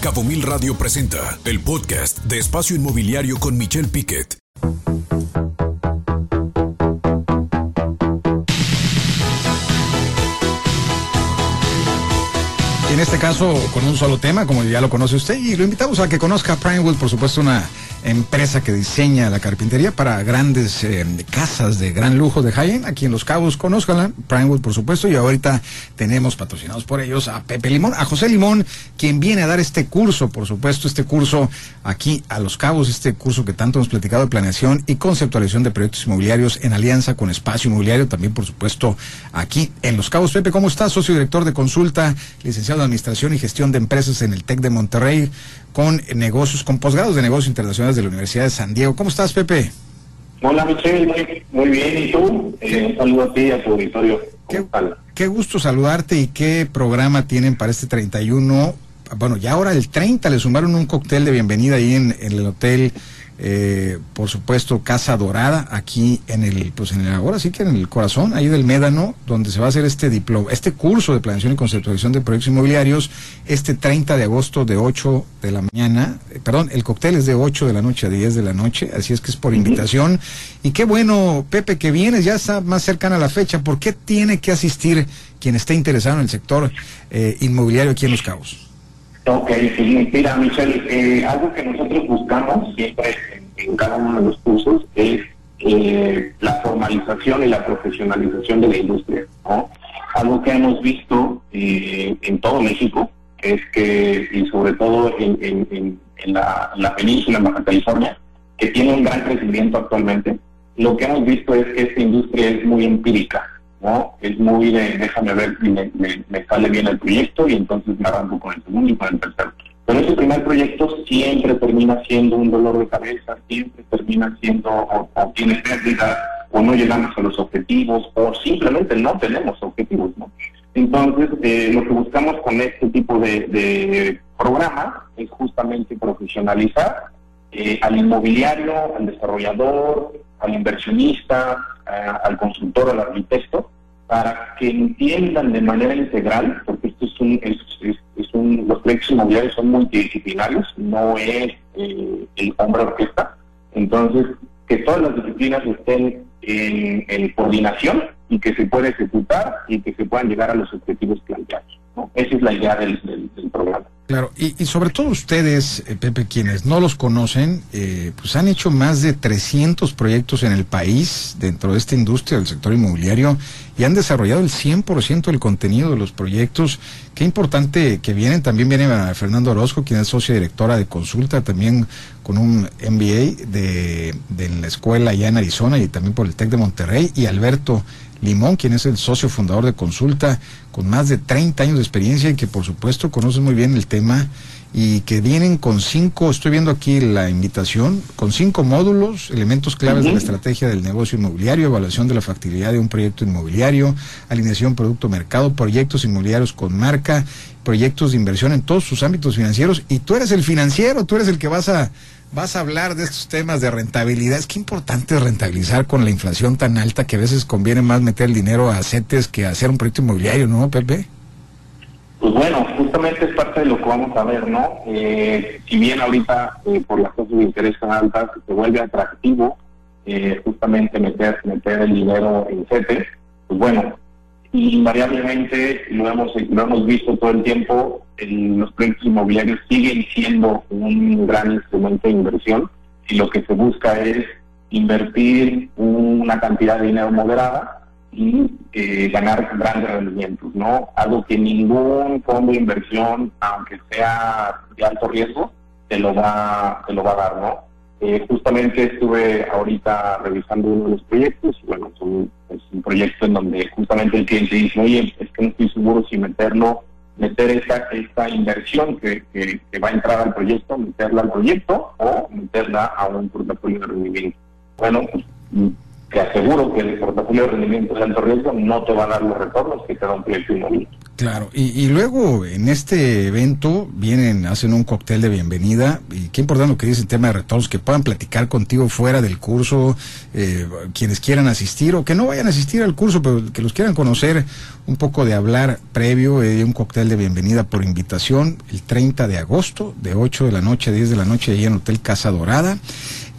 Cabo Mil Radio presenta el podcast de Espacio Inmobiliario con Michelle Piquet. En este caso, con un solo tema, como ya lo conoce usted, y lo invitamos a que conozca Primewood, por supuesto, una empresa que diseña la carpintería para grandes eh, casas de gran lujo de high aquí en Los Cabos. Conózcanla, Primewood, por supuesto, y ahorita tenemos patrocinados por ellos a Pepe Limón, a José Limón, quien viene a dar este curso, por supuesto, este curso aquí a Los Cabos, este curso que tanto hemos platicado de planeación y conceptualización de proyectos inmobiliarios en alianza con Espacio Inmobiliario, también, por supuesto, aquí en Los Cabos. Pepe, ¿cómo estás? Socio director de consulta, licenciado de Administración y Gestión de Empresas en el TEC de Monterrey con negocios, con posgrados de negocios internacionales de la Universidad de San Diego. ¿Cómo estás, Pepe? Hola, Michelle, muy, bien. ¿Y tú? Eh, un saludo a ti y a tu auditorio. Qué, qué, gusto saludarte y qué programa tienen para este 31. Bueno, ya ahora el 30 le sumaron un cóctel de bienvenida ahí en, en el hotel eh, por supuesto Casa Dorada aquí en el pues en el, ahora sí que en el corazón ahí del Médano donde se va a hacer este diploma este curso de planeación y conceptualización de proyectos inmobiliarios este 30 de agosto de 8 de la mañana eh, perdón el cóctel es de 8 de la noche a 10 de la noche así es que es por invitación y qué bueno Pepe que vienes ya está más cercana a la fecha ¿por qué tiene que asistir quien esté interesado en el sector eh, inmobiliario aquí en Los Cabos? Ok, sí, mira, Michelle, eh, algo que nosotros buscamos siempre en, cada uno de los cursos es eh, la formalización y la profesionalización de la industria, ¿no? Algo que hemos visto eh, en todo México es que, y sobre todo en, en, en, la, la, península, en Baja California, que tiene un gran crecimiento actualmente, lo que hemos visto es que esta industria es muy empírica, ¿no? Es muy de, déjame ver si me, sale bien el proyecto y entonces me arranco con el segundo y con el. Pero ese primer proyecto siempre termina siendo un dolor de cabeza, siempre termina siendo o, tiene pérdida o no llegamos a los objetivos o simplemente no tenemos objetivos, ¿no? Entonces, eh, lo que buscamos con este tipo de, de programa es justamente profesionalizar eh, al inmobiliario, al desarrollador, al inversionista, al consultor, al arquitecto, para que entiendan de manera integral, porque esto es un, es, un los proyectos inmobiliarios son multidisciplinarios, no es eh, el hombre orquesta, entonces que todas las disciplinas estén en, coordinación y que se pueda ejecutar y que se puedan llegar a los objetivos planteados. Esa es la idea del programa. Claro, y, sobre todo ustedes, eh, Pepe, quienes no los conocen, eh, pues han hecho más de 300 proyectos en el país dentro de esta industria del sector inmobiliario y han desarrollado el 100% del contenido de los proyectos. Qué importante que vienen. También viene Fernando Orozco, quien es socia directora de consulta, también con un MBA de, de la escuela allá en Arizona y también por el TEC de Monterrey, y Alberto Limón, quien es el socio fundador de Consulta, con más de 30 años de experiencia y que por supuesto conoce muy bien el tema y que vienen con cinco, estoy viendo aquí la invitación, con cinco módulos, elementos claves de la estrategia del negocio inmobiliario, evaluación de la factibilidad de un proyecto inmobiliario, alineación producto-mercado, proyectos inmobiliarios con marca, proyectos de inversión en todos sus ámbitos financieros. Y tú eres el financiero, tú eres el que vas a vas a hablar de estos temas de rentabilidad. Es que importante rentabilizar con la inflación tan alta que a veces conviene más meter el dinero a CETES que hacer un proyecto inmobiliario, ¿no, Pepe? Pues bueno, justamente es parte de lo que vamos a ver, ¿no? Eh, si bien ahorita eh, por las cosas de interés tan altas se vuelve atractivo eh, justamente meter meter el dinero en CETES, pues bueno, invariablemente lo hemos, lo hemos visto todo el tiempo, los proyectos inmobiliarios siguen siendo un gran instrumento de inversión y lo que se busca es invertir una cantidad de dinero moderada y eh, ganar grandes rendimientos, ¿no? Algo que ningún fondo de inversión, aunque sea de alto riesgo, te lo va, te lo va a dar, ¿no? Eh, justamente estuve ahorita revisando uno de los proyectos, bueno, es un, proyecto en donde justamente el cliente dice, oye, es que no estoy seguro si meterlo, meter esta, esta inversión que, que, va a entrar al proyecto, meterla al proyecto o meterla a un portafolio de rendimiento. Bueno, pues que aseguro que el portafolio de rendimiento de alto riesgo no te va a dar los retornos que te da un proyecto inmobiliario. Claro, y, luego en este evento vienen, hacen un cóctel de bienvenida, y qué importante lo que dice el tema de retornos, que puedan platicar contigo fuera del curso, eh, quienes quieran asistir o que no vayan a asistir al curso, pero que los quieran conocer, un poco de hablar previo, eh, un cóctel de bienvenida por invitación, el 30 de agosto, de 8 de la noche a 10 de la noche, ahí en Hotel Casa Dorada.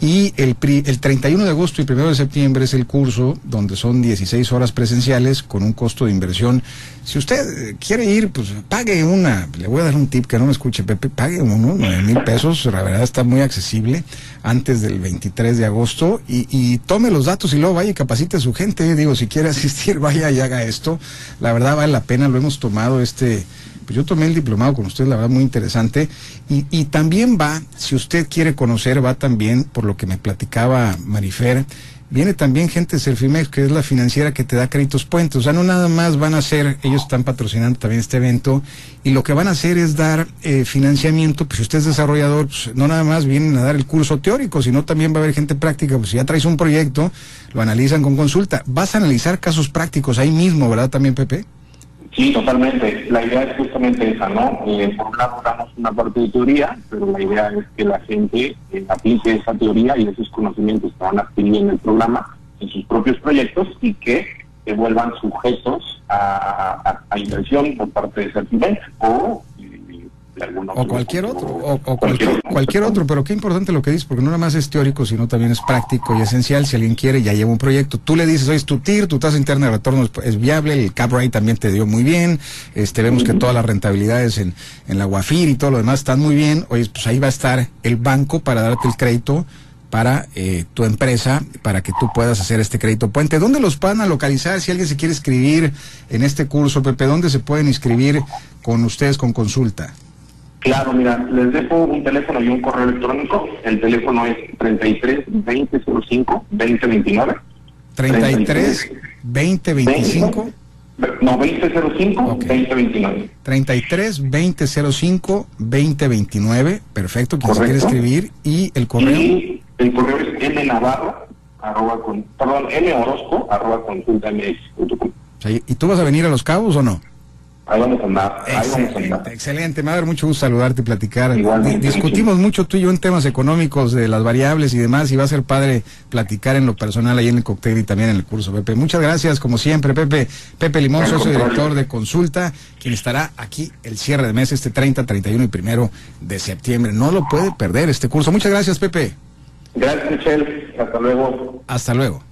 Y el, el 31 de agosto y 1 de septiembre es el curso donde son 16 horas presenciales con un costo de inversión. Si usted quiere ir, pues pague una, le voy a dar un tip que no me escuche Pepe, pague uno, 9 mil pesos, la verdad está muy accesible antes del 23 de agosto y, y tome los datos y luego vaya y capacite a su gente. Digo, si quiere asistir, vaya y haga esto. La verdad vale la pena, lo hemos tomado este pues yo tomé el diplomado con usted, la verdad, muy interesante. Y, y también va, si usted quiere conocer, va también, por lo que me platicaba Marifer, viene también gente de Selfimex, que es la financiera que te da créditos puentes. O sea, no nada más van a hacer, ellos están patrocinando también este evento, y lo que van a hacer es dar eh, financiamiento, pues si usted es desarrollador, pues no nada más vienen a dar el curso teórico, sino también va a haber gente práctica, pues si ya traes un proyecto, lo analizan con consulta. Vas a analizar casos prácticos ahí mismo, ¿verdad también, Pepe? Sí, totalmente. La idea es justamente esa, ¿no? Eh, por un lado damos una parte de teoría, pero la idea es que la gente eh, aplique esa teoría y esos conocimientos que van adquiriendo en el programa en sus propios proyectos y que se vuelvan sujetos a, inversión por parte de Certimet o o cualquier otro, o, cualquier, cualquier otro, pero qué importante lo que dices, porque no nada más es teórico, sino también es práctico y esencial. Si alguien quiere, ya lleva un proyecto. Tú le dices, oye, tu TIR, tu tasa interna de retorno es, viable, el cap rate también te dio muy bien, este vemos que todas las rentabilidades en, en la Guafir y todo lo demás están muy bien. Oye, pues ahí va a estar el banco para darte el crédito para eh, tu empresa, para que tú puedas hacer este crédito puente. ¿Dónde los van a localizar? Si alguien se quiere inscribir en este curso, Pepe, ¿dónde se pueden inscribir con ustedes con consulta? Claro, mira, les dejo un teléfono y un correo electrónico. El teléfono es 33 2005 2029. 33 2025. No, 2005 2029. 33 2005 2029. Perfecto, quien se quiere escribir. ¿Y el correo? Y el correo es Navarro arroba con, perdón, morosco arroba consulta ¿Y tú vas a venir a Los Cabos o no? Ahí vamos a andar. Excelente, excelente. Me va a dar mucho gusto saludarte y platicar. discutimos mucho tú y yo en temas económicos de las variables y demás, y va a ser padre platicar en lo personal ahí en el cóctel y también en el curso, Pepe. Muchas gracias, como siempre, Pepe. Pepe Limón, socio director de Consulta, quien estará aquí el cierre de mes, este 30, 31 y primero de septiembre. No lo puede perder este curso. Muchas gracias, Pepe. Gracias, Michelle. Hasta luego. Hasta luego.